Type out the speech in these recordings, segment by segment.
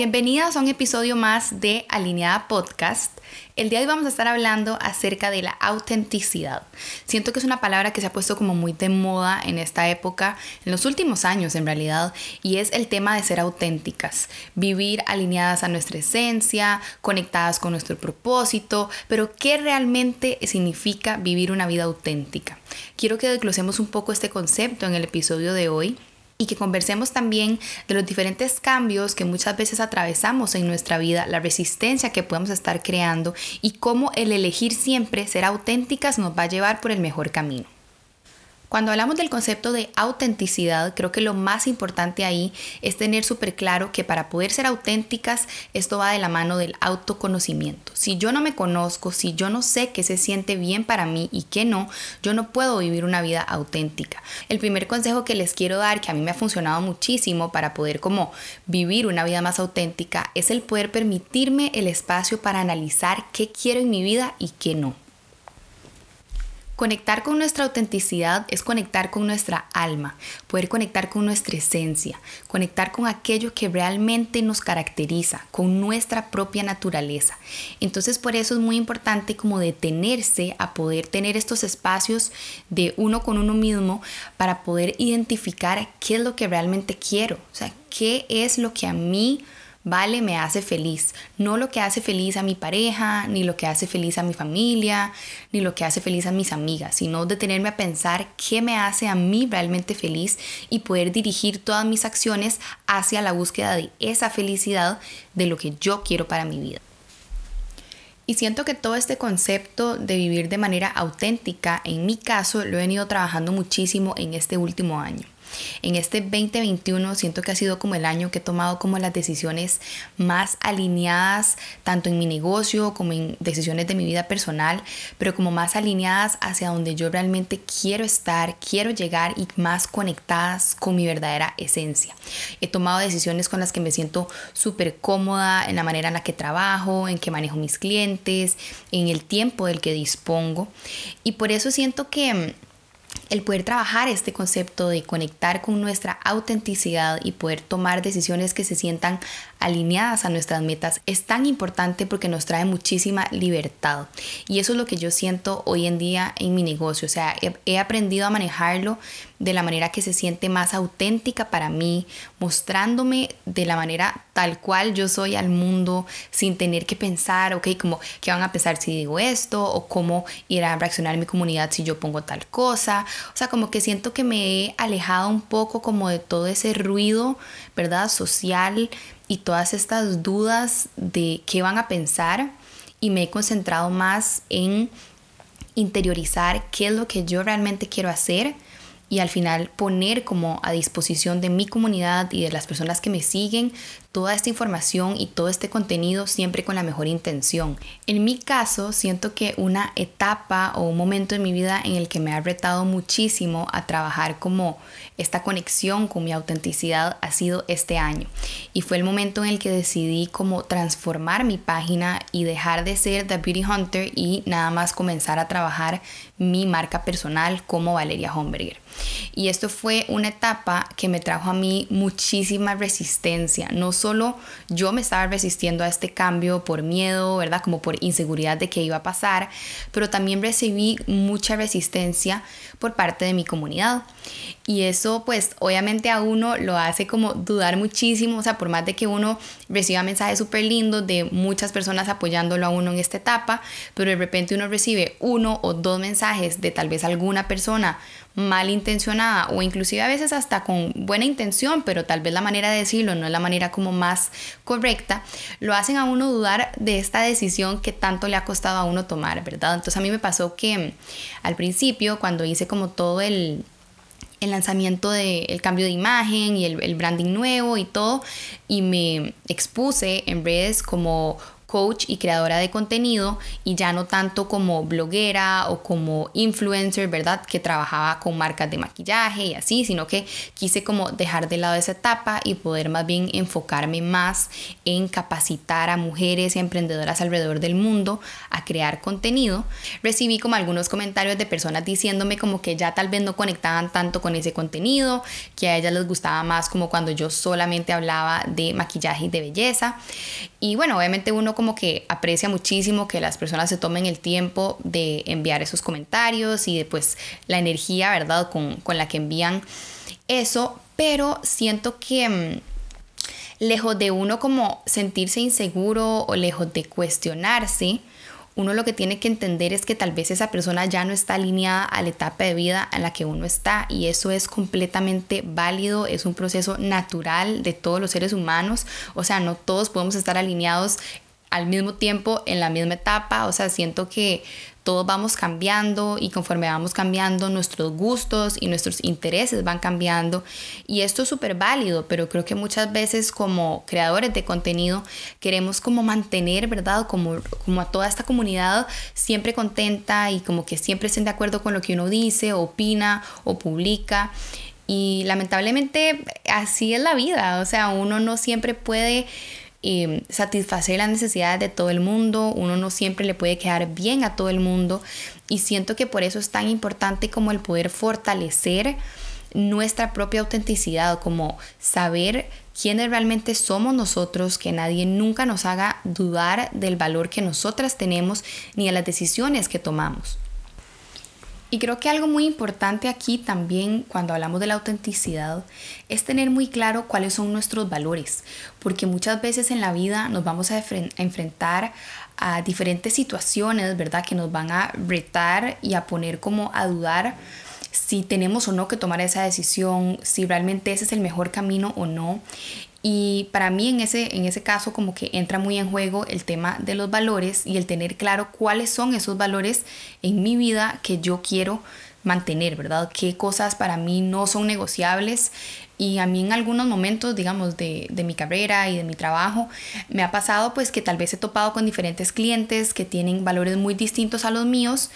Bienvenidas a un episodio más de Alineada Podcast. El día de hoy vamos a estar hablando acerca de la autenticidad. Siento que es una palabra que se ha puesto como muy de moda en esta época, en los últimos años en realidad, y es el tema de ser auténticas, vivir alineadas a nuestra esencia, conectadas con nuestro propósito, pero ¿qué realmente significa vivir una vida auténtica? Quiero que desglosemos un poco este concepto en el episodio de hoy y que conversemos también de los diferentes cambios que muchas veces atravesamos en nuestra vida, la resistencia que podemos estar creando y cómo el elegir siempre ser auténticas nos va a llevar por el mejor camino. Cuando hablamos del concepto de autenticidad, creo que lo más importante ahí es tener súper claro que para poder ser auténticas, esto va de la mano del autoconocimiento. Si yo no me conozco, si yo no sé qué se siente bien para mí y qué no, yo no puedo vivir una vida auténtica. El primer consejo que les quiero dar, que a mí me ha funcionado muchísimo para poder como vivir una vida más auténtica, es el poder permitirme el espacio para analizar qué quiero en mi vida y qué no. Conectar con nuestra autenticidad es conectar con nuestra alma, poder conectar con nuestra esencia, conectar con aquello que realmente nos caracteriza, con nuestra propia naturaleza. Entonces por eso es muy importante como detenerse a poder tener estos espacios de uno con uno mismo para poder identificar qué es lo que realmente quiero, o sea, qué es lo que a mí vale, me hace feliz. No lo que hace feliz a mi pareja, ni lo que hace feliz a mi familia, ni lo que hace feliz a mis amigas, sino detenerme a pensar qué me hace a mí realmente feliz y poder dirigir todas mis acciones hacia la búsqueda de esa felicidad de lo que yo quiero para mi vida. Y siento que todo este concepto de vivir de manera auténtica, en mi caso, lo he venido trabajando muchísimo en este último año. En este 2021 siento que ha sido como el año que he tomado como las decisiones más alineadas, tanto en mi negocio como en decisiones de mi vida personal, pero como más alineadas hacia donde yo realmente quiero estar, quiero llegar y más conectadas con mi verdadera esencia. He tomado decisiones con las que me siento súper cómoda en la manera en la que trabajo, en que manejo mis clientes, en el tiempo del que dispongo. Y por eso siento que el poder trabajar este concepto de conectar con nuestra autenticidad y poder tomar decisiones que se sientan alineadas a nuestras metas es tan importante porque nos trae muchísima libertad. Y eso es lo que yo siento hoy en día en mi negocio. O sea, he, aprendido a manejarlo de la manera que se siente más auténtica para mí, mostrándome de la manera tal cual yo soy al mundo sin tener que pensar, ok, como qué van a pensar si digo esto o cómo irá a reaccionar mi comunidad si yo pongo tal cosa. O sea, como que siento que me he alejado un poco como de todo ese ruido, ¿verdad? Social y todas estas dudas de qué van a pensar y me he concentrado más en interiorizar qué es lo que yo realmente quiero hacer y al final poner como a disposición de mi comunidad y de las personas que me siguen toda esta información y todo este contenido siempre con la mejor intención. En mi caso, siento que una etapa o un momento en mi vida en el que me ha retado muchísimo a trabajar como esta conexión con mi autenticidad ha sido este año. Y fue el momento en el que decidí como transformar mi página y dejar de ser The Beauty Hunter y nada más comenzar a trabajar mi marca personal como Valeria Homberger. Y esto fue una etapa que me trajo a mí muchísima resistencia, no solo yo me estaba resistiendo a este cambio por miedo, ¿verdad? Como por inseguridad de qué iba a pasar, pero también recibí mucha resistencia por parte de mi comunidad. Y eso pues obviamente a uno lo hace como dudar muchísimo, o sea, por más de que uno reciba mensajes súper lindos de muchas personas apoyándolo a uno en esta etapa, pero de repente uno recibe uno o dos mensajes de tal vez alguna persona malintencionada o inclusive a veces hasta con buena intención, pero tal vez la manera de decirlo no es la manera como más correcta, lo hacen a uno dudar de esta decisión que tanto le ha costado a uno tomar, ¿verdad? Entonces a mí me pasó que al principio cuando hice como todo el el lanzamiento del cambio de imagen y el, el branding nuevo y todo, y me expuse en redes como coach y creadora de contenido y ya no tanto como bloguera o como influencer, ¿verdad? Que trabajaba con marcas de maquillaje y así, sino que quise como dejar de lado esa etapa y poder más bien enfocarme más en capacitar a mujeres y emprendedoras alrededor del mundo a crear contenido. Recibí como algunos comentarios de personas diciéndome como que ya tal vez no conectaban tanto con ese contenido, que a ellas les gustaba más como cuando yo solamente hablaba de maquillaje y de belleza. Y bueno, obviamente uno como que aprecia muchísimo que las personas se tomen el tiempo de enviar esos comentarios y de pues la energía, ¿verdad? Con, con la que envían eso, pero siento que mm, lejos de uno como sentirse inseguro o lejos de cuestionarse, uno lo que tiene que entender es que tal vez esa persona ya no está alineada a la etapa de vida en la que uno está y eso es completamente válido, es un proceso natural de todos los seres humanos, o sea, no todos podemos estar alineados al mismo tiempo en la misma etapa, o sea, siento que todos vamos cambiando y conforme vamos cambiando nuestros gustos y nuestros intereses van cambiando y esto es súper válido, pero creo que muchas veces como creadores de contenido queremos como mantener, ¿verdad? Como, como a toda esta comunidad siempre contenta y como que siempre estén de acuerdo con lo que uno dice, opina o publica. Y lamentablemente así es la vida, o sea, uno no siempre puede eh, satisfacer las necesidades de todo el mundo, uno no siempre le puede quedar bien a todo el mundo y siento que por eso es tan importante como el poder fortalecer nuestra propia autenticidad, como saber quiénes realmente somos nosotros, que nadie nunca nos haga dudar del valor que nosotras tenemos ni de las decisiones que tomamos. Y creo que algo muy importante aquí también cuando hablamos de la autenticidad es tener muy claro cuáles son nuestros valores, porque muchas veces en la vida nos vamos a, enfrentar a diferentes situaciones, ¿verdad? Que nos van a retar y a poner como a dudar si tenemos o no que tomar esa decisión, si realmente ese es el mejor camino o no. Y para mí en ese, en ese caso como que entra muy en juego el tema de los valores y el tener claro cuáles son esos valores en mi vida que yo quiero mantener, ¿verdad? ¿Qué cosas para mí no son negociables? Y a mí en algunos momentos, digamos, de, de, mi carrera y de mi trabajo, me ha pasado pues que tal vez he topado con diferentes clientes que tienen valores muy distintos a los míos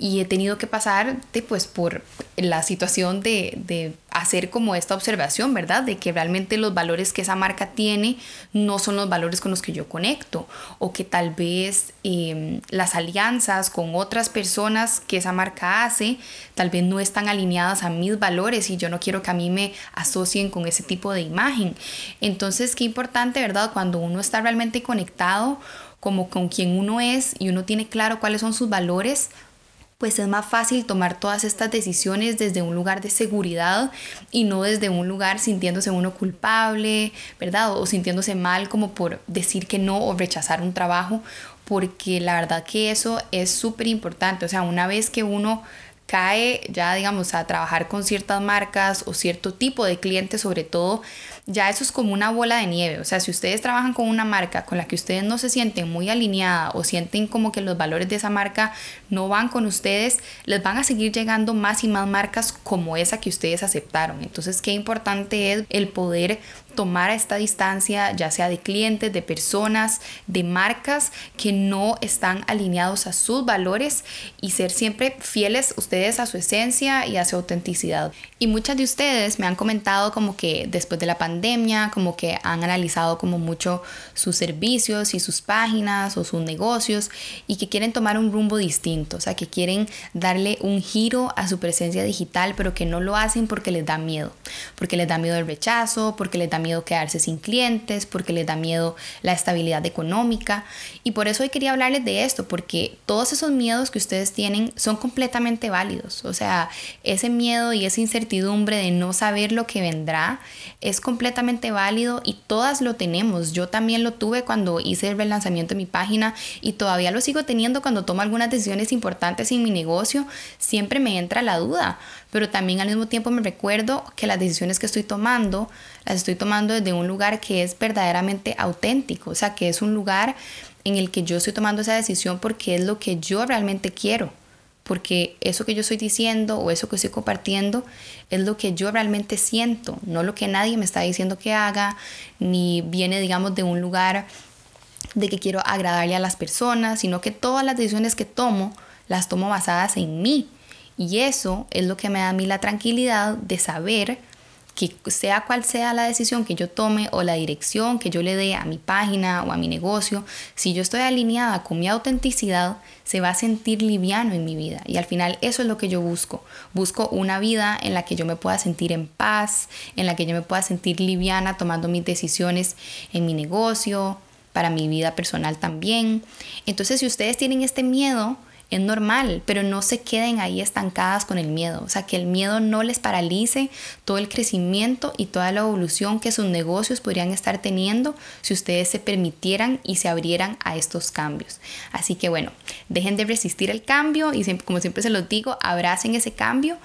y he tenido que pasar de, pues, por la situación de, de, hacer como esta observación, ¿verdad? De que realmente los valores que esa marca tiene no son los valores con los que yo conecto o que tal vez em, las alianzas con otras personas que esa marca hace tal vez no están alineadas a mis valores y yo no quiero que a mí me asocien con ese tipo de imagen. Entonces, qué importante, ¿verdad? Cuando uno está realmente conectado como con quien uno es y uno tiene claro cuáles son sus valores, pues es más fácil tomar todas estas decisiones desde un lugar de seguridad y no desde un lugar sintiéndose uno culpable, ¿verdad? O sintiéndose mal como por decir que no o rechazar un trabajo, porque la verdad que eso es súper importante. O sea, una vez que uno cae ya, digamos, a trabajar con ciertas marcas o cierto tipo de clientes sobre todo, ya eso es como una bola de nieve. O sea, si ustedes trabajan con una marca con la que ustedes no se sienten muy alineada o sienten como que los valores de esa marca no van con ustedes, les van a seguir llegando más y más marcas como esa que ustedes aceptaron. Entonces, qué importante es el poder tomar a esta distancia, ya sea de clientes, de personas, de marcas que no están alineados a sus valores y ser siempre fieles ustedes a su esencia y a su autenticidad. Y muchas de ustedes me han comentado como que después de la pandemia, como que han analizado como mucho sus servicios y sus páginas o sus negocios y que quieren tomar un rumbo distinto, o sea, que quieren darle un giro a su presencia digital, pero que no lo hacen porque les da miedo, porque les da miedo el rechazo, porque les da miedo miedo quedarse sin clientes, porque les da miedo la estabilidad económica. Y por eso hoy quería hablarles de esto, porque todos esos miedos que ustedes tienen son completamente válidos. O sea, ese miedo y esa incertidumbre de no saber lo que vendrá es completamente válido y todas lo tenemos. Yo también lo tuve cuando hice el relanzamiento de mi página y todavía lo sigo teniendo cuando tomo algunas decisiones importantes en mi negocio. Siempre me entra la duda, pero también al mismo tiempo me recuerdo que las decisiones que estoy tomando las estoy tomando desde un lugar que es verdaderamente auténtico, o sea, que es un lugar en el que yo estoy tomando esa decisión porque es lo que yo realmente quiero, porque eso que yo estoy diciendo o eso que estoy compartiendo es lo que yo realmente siento, no lo que nadie me está diciendo que haga, ni viene, digamos, de un lugar de que quiero agradarle a las personas, sino que todas las decisiones que tomo las tomo basadas en mí. Y eso es lo que me da a mí la tranquilidad de saber que sea cual sea la decisión que yo tome o la dirección que yo le dé a mi página o a mi negocio, si yo estoy alineada con mi autenticidad, se va a sentir liviano en mi vida. Y al final eso es lo que yo busco. Busco una vida en la que yo me pueda sentir en paz, en la que yo me pueda sentir liviana tomando mis decisiones en mi negocio, para mi vida personal también. Entonces, si ustedes tienen este miedo, es normal, pero no se queden ahí estancadas con el miedo. O sea, que el miedo no les paralice todo el crecimiento y toda la evolución que sus negocios podrían estar teniendo si ustedes se permitieran y se abrieran a estos cambios. Así que bueno, dejen de resistir el cambio y como siempre se los digo, abracen ese cambio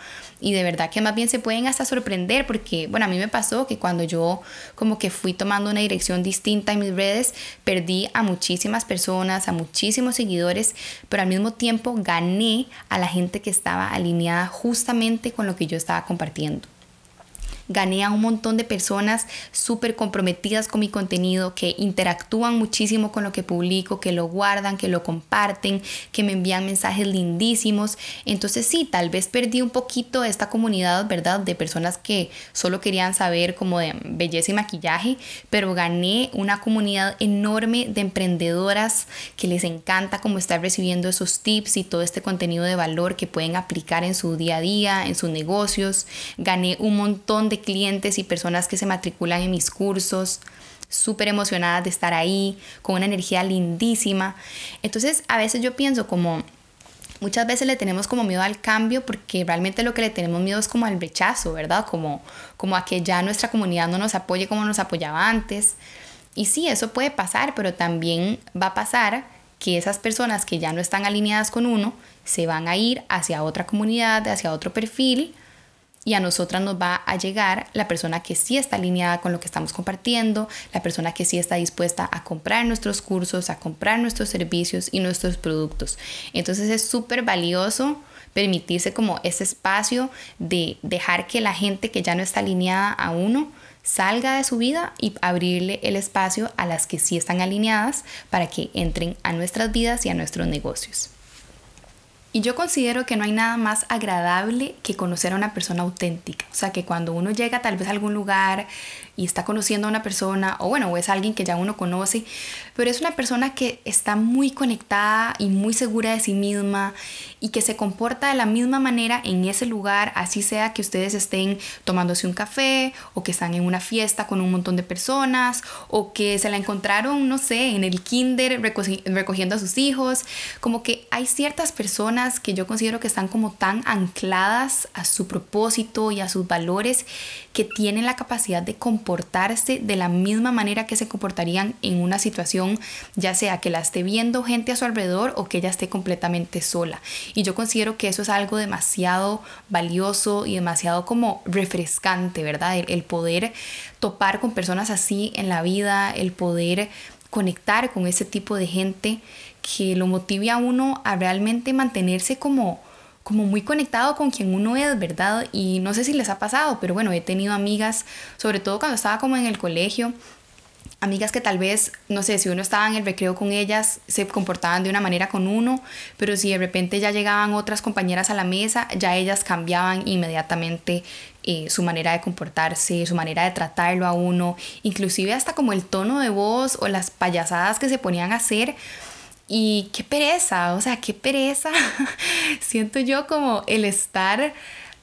y de verdad que más bien se pueden hasta sorprender porque, bueno, a mí me pasó que cuando yo como que fui tomando una dirección distinta en mis redes, perdí a muchísimas personas, a muchísimos seguidores, pero al mismo tiempo gané a la gente que estaba alineada justamente con lo que yo estaba compartiendo gané a un montón de personas súper comprometidas con mi contenido, que interactúan muchísimo con lo que publico, que lo guardan, que lo comparten, que me envían mensajes lindísimos. Entonces sí, tal vez perdí un poquito esta comunidad, ¿verdad? De personas que solo querían saber como de belleza y maquillaje, pero gané una comunidad enorme de emprendedoras que les encanta como estar recibiendo esos tips y todo este contenido de valor que pueden aplicar en su día a día, en sus negocios. Gané un montón de clientes y personas que se matriculan en mis cursos, súper emocionadas de estar ahí, con una energía lindísima. Entonces a veces yo pienso como... Muchas veces le tenemos como miedo al cambio porque realmente lo que le tenemos miedo es como al rechazo, ¿verdad? Como, como a que ya nuestra comunidad no nos apoye como nos apoyaba antes. Y sí, eso puede pasar, pero también va a pasar que esas personas que ya no están alineadas con uno se van a ir hacia otra comunidad, hacia otro perfil, y a nosotras nos va a llegar la persona que sí está alineada con lo que estamos compartiendo, la persona que sí está dispuesta a comprar nuestros cursos, a comprar nuestros servicios y nuestros productos. Entonces es súper valioso permitirse como ese espacio de dejar que la gente que ya no está alineada a uno salga de su vida y abrirle el espacio a las que sí están alineadas para que entren a nuestras vidas y a nuestros negocios. Y yo considero que no hay nada más agradable que conocer a una persona auténtica. O sea, que cuando uno llega tal vez a algún lugar y está conociendo a una persona, o bueno, o es alguien que ya uno conoce, pero es una persona que está muy conectada y muy segura de sí misma y que se comporta de la misma manera en ese lugar, así sea que ustedes estén tomándose un café o que están en una fiesta con un montón de personas o que se la encontraron, no sé, en el kinder recogiendo a sus hijos, como que hay ciertas personas que yo considero que están como tan ancladas a su propósito y a sus valores que tienen la capacidad de comportarse comportarse de la misma manera que se comportarían en una situación, ya sea que la esté viendo gente a su alrededor o que ella esté completamente sola. Y yo considero que eso es algo demasiado valioso y demasiado como refrescante, ¿verdad? El, el poder topar con personas así en la vida, el poder conectar con ese tipo de gente que lo motive a uno a realmente mantenerse como como muy conectado con quien uno es, ¿verdad? Y no sé si les ha pasado, pero bueno, he tenido amigas, sobre todo cuando estaba como en el colegio, amigas que tal vez, no sé, si uno estaba en el recreo con ellas, se comportaban de una manera con uno, pero si de repente ya llegaban otras compañeras a la mesa, ya ellas cambiaban inmediatamente eh, su manera de comportarse, su manera de tratarlo a uno, inclusive hasta como el tono de voz o las payasadas que se ponían a hacer y qué pereza, o sea, qué pereza. Siento yo como el estar,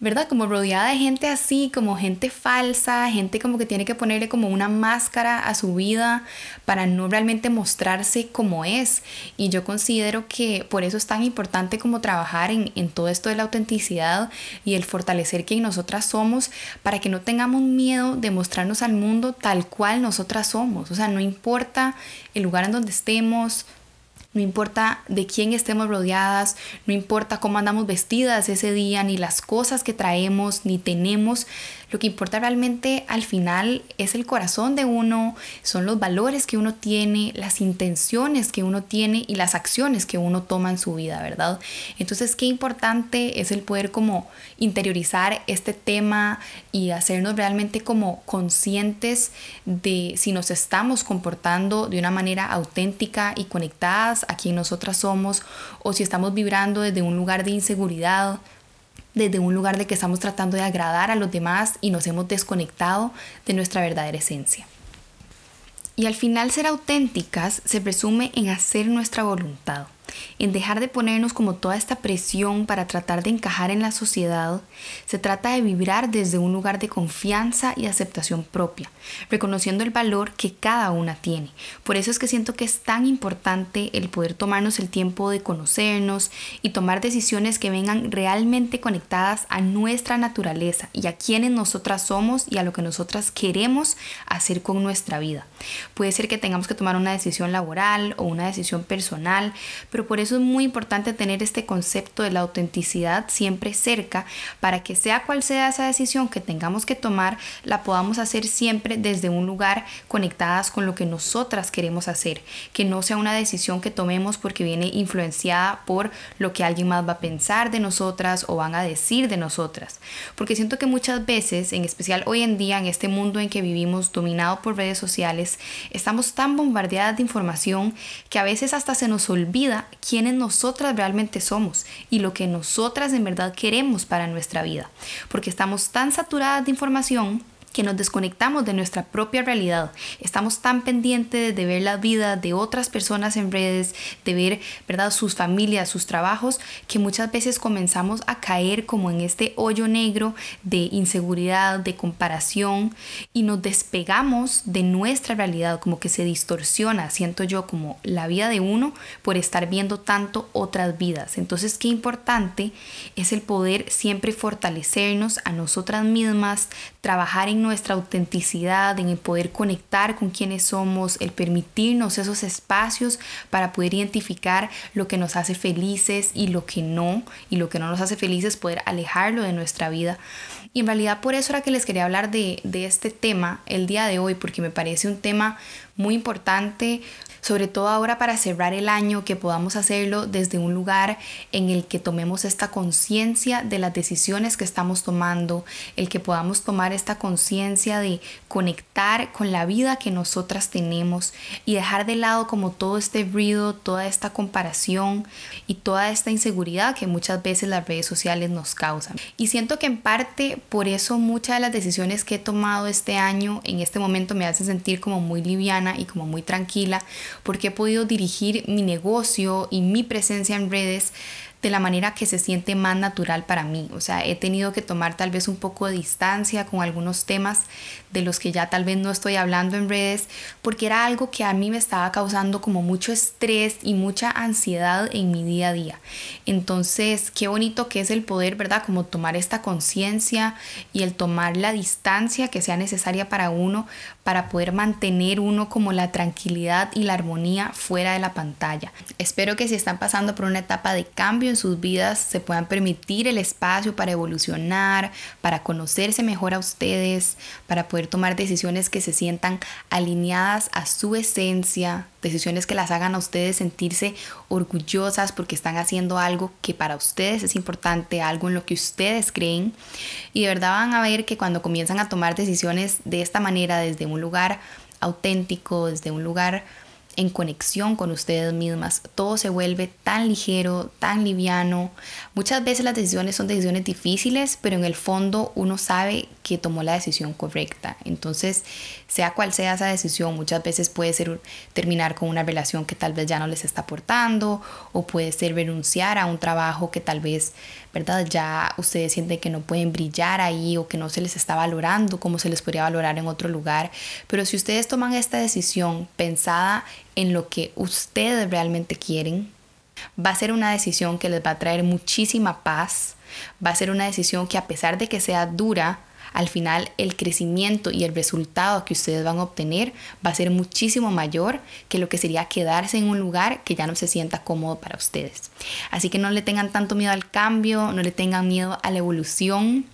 ¿verdad? Como rodeada de gente así, como gente falsa, gente como que tiene que ponerle como una máscara a su vida para no realmente mostrarse como es. Y yo considero que por eso es tan importante como trabajar en, todo esto de la autenticidad y el fortalecer quien nosotras somos para que no tengamos miedo de mostrarnos al mundo tal cual nosotras somos. O sea, no importa el lugar en donde estemos, no importa de quién estemos rodeadas, no importa cómo andamos vestidas ese día, ni las cosas que traemos, ni tenemos, Lo que importa realmente al final es el corazón de uno, son los valores que uno tiene, las intenciones que uno tiene y las acciones que uno toma en su vida, ¿verdad? Entonces, qué importante es el poder como interiorizar este tema y hacernos realmente como conscientes de si nos estamos comportando de una manera auténtica y conectadas a quien nosotras somos o si estamos vibrando desde un lugar de inseguridad desde un lugar de que estamos tratando de agradar a los demás y nos hemos desconectado de nuestra verdadera esencia. Y al final ser auténticas se presume en hacer nuestra voluntad en dejar de ponernos como toda esta presión para tratar de encajar en la sociedad, se trata de vibrar desde un lugar de confianza y aceptación propia, reconociendo el valor que cada una tiene. Por eso es que siento que es tan importante el poder tomarnos el tiempo de conocernos y tomar decisiones que vengan realmente conectadas a nuestra naturaleza y a quienes nosotras somos y a lo que nosotras queremos hacer con nuestra vida. Puede ser que tengamos que tomar una decisión laboral o una decisión personal, pero por eso es muy importante tener este concepto de la autenticidad siempre cerca para que sea cual sea esa decisión que tengamos que tomar, la podamos hacer siempre desde un lugar conectadas con lo que nosotras queremos hacer, que no sea una decisión que tomemos porque viene influenciada por lo que alguien más va a pensar de nosotras o van a decir de nosotras. Porque siento que muchas veces, en especial hoy en día, en este mundo en que vivimos dominado por redes sociales, estamos tan bombardeadas de información que a veces hasta se nos olvida quiénes nosotras realmente somos y lo que nosotras en verdad queremos para nuestra vida. Porque estamos tan saturadas de información que nos desconectamos de nuestra propia realidad. Estamos tan pendientes de ver la vida de otras personas en redes, de ver, ¿verdad?, sus familias, sus trabajos, que muchas veces comenzamos a caer como en este hoyo negro de inseguridad, de comparación y nos despegamos de nuestra realidad, como que se distorsiona, siento yo, como la vida de uno por estar viendo tanto otras vidas. Entonces, qué importante es el poder siempre fortalecernos a nosotras mismas, trabajar en nuestra autenticidad, en el poder conectar con quienes somos, el permitirnos esos espacios para poder identificar lo que nos hace felices y lo que no, y lo que no nos hace felices, poder alejarlo de nuestra vida. Y en realidad por eso era que les quería hablar de, de este tema el día de hoy, porque me parece un tema muy importante, sobre todo ahora para cerrar el año, que podamos hacerlo desde un lugar en el que tomemos esta conciencia de las decisiones que estamos tomando, el que podamos tomar esta conciencia de conectar con la vida que nosotras tenemos y dejar de lado como todo este ruido, toda esta comparación y toda esta inseguridad que muchas veces las redes sociales nos causan. Y siento que en parte por eso muchas de las decisiones que he tomado este año en este momento me hacen sentir como muy liviana y como muy tranquila porque he podido dirigir mi negocio y mi presencia en redes de la manera que se siente más natural para mí. O sea, he tenido que tomar tal vez un poco de distancia con algunos temas de los que ya tal vez no estoy hablando en redes, porque era algo que a mí me estaba causando como mucho estrés y mucha ansiedad en mi día a día. Entonces, qué bonito que es el poder, ¿verdad? Como tomar esta conciencia y el tomar la distancia que sea necesaria para uno para poder mantener uno como la tranquilidad y la armonía fuera de la pantalla. Espero que si están pasando por una etapa de cambio en sus vidas se puedan permitir el espacio para evolucionar, para conocerse mejor a ustedes, para poder tomar decisiones que se sientan alineadas a su esencia, decisiones que las hagan a ustedes sentirse orgullosas porque están haciendo algo que para ustedes es importante, algo en lo que ustedes creen. Y de verdad van a ver que cuando comienzan a tomar decisiones de esta manera, desde un lugar auténtico, desde un lugar en conexión con ustedes mismas. Todo se vuelve tan ligero, tan liviano. Muchas veces las decisiones son decisiones difíciles, pero en el fondo uno sabe que tomó la decisión correcta. Entonces, sea cual sea esa decisión, muchas veces puede ser terminar con una relación que tal vez ya no les está aportando o puede ser renunciar a un trabajo que tal vez, ¿verdad? Ya ustedes sienten que no pueden brillar ahí o que no se les está valorando como se les podría valorar en otro lugar. Pero si ustedes toman esta decisión pensada en lo que ustedes realmente quieren, va a ser una decisión que les va a traer muchísima paz, va a ser una decisión que a pesar de que sea dura, al final el crecimiento y el resultado que ustedes van a obtener va a ser muchísimo mayor que lo que sería quedarse en un lugar que ya no se sienta cómodo para ustedes. Así que no le tengan tanto miedo al cambio, no le tengan miedo a la evolución.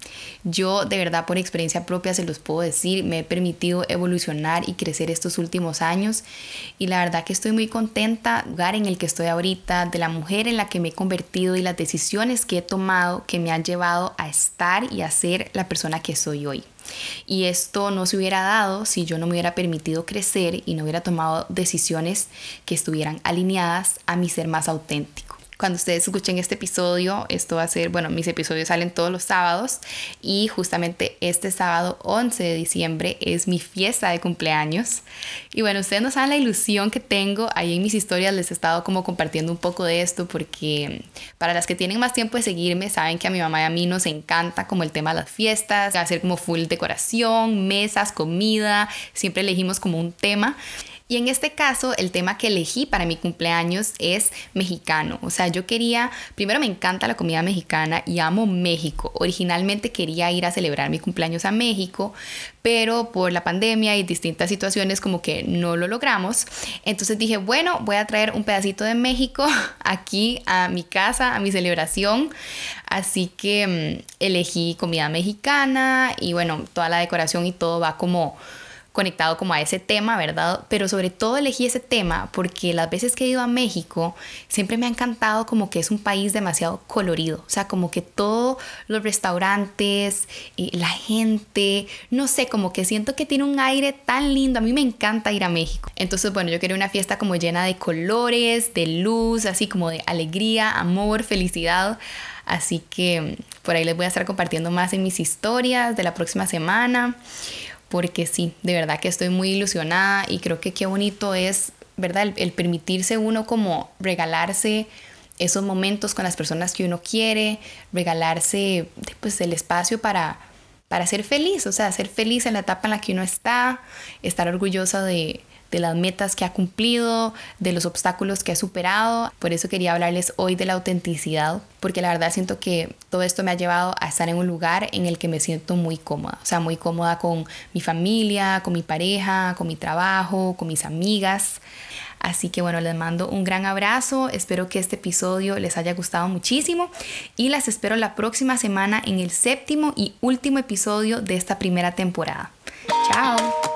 Yo de verdad por experiencia propia se los puedo decir, me he permitido evolucionar y crecer estos últimos años y la verdad que estoy muy contenta del lugar en el que estoy ahorita, de la mujer en la que me he convertido y las decisiones que he tomado que me han llevado a estar y a ser la persona que soy hoy. Y esto no se hubiera dado si yo no me hubiera permitido crecer y no hubiera tomado decisiones que estuvieran alineadas a mi ser más auténtico cuando ustedes escuchen este episodio, esto va a ser, bueno, mis episodios salen todos los sábados y justamente este sábado 11 de diciembre es mi fiesta de cumpleaños. Y bueno, ustedes no saben la ilusión que tengo, ahí en mis historias les he estado como compartiendo un poco de esto porque para las que tienen más tiempo de seguirme saben que a mi mamá y a mí nos encanta como el tema de las fiestas, hacer como full decoración, mesas, comida, siempre elegimos como un tema. Y en este caso, el tema que elegí para mi cumpleaños es mexicano. O sea, yo quería, primero me encanta la comida mexicana y amo México. Originalmente quería ir a celebrar mi cumpleaños a México, pero por la pandemia y distintas situaciones como que no lo logramos. Entonces dije, bueno, voy a traer un pedacito de México aquí a mi casa, a mi celebración. Así que mm, elegí comida mexicana y bueno, toda la decoración y todo va como conectado como a ese tema, ¿verdad? Pero sobre todo elegí ese tema porque las veces que he ido a México siempre me ha encantado como que es un país demasiado colorido, o sea, como que todos los restaurantes, y la gente, no sé, como que siento que tiene un aire tan lindo, a mí me encanta ir a México. Entonces, bueno, yo quería una fiesta como llena de colores, de luz, así como de alegría, amor, felicidad. Así que mm, por ahí les voy a estar compartiendo más en mis historias de la próxima semana porque sí, de verdad que estoy muy ilusionada y creo que qué bonito es, ¿verdad? El, permitirse uno como regalarse esos momentos con las personas que uno quiere, regalarse pues el espacio para, para ser feliz, o sea, ser feliz en la etapa en la que uno está, estar orgullosa de, de las metas que ha cumplido, de los obstáculos que ha superado. Por eso quería hablarles hoy de la autenticidad, porque la verdad siento que todo esto me ha llevado a estar en un lugar en el que me siento muy cómoda, o sea, muy cómoda con mi familia, con mi pareja, con mi trabajo, con mis amigas. Así que bueno, les mando un gran abrazo, espero que este episodio les haya gustado muchísimo y las espero la próxima semana en el séptimo y último episodio de esta primera temporada. Chao.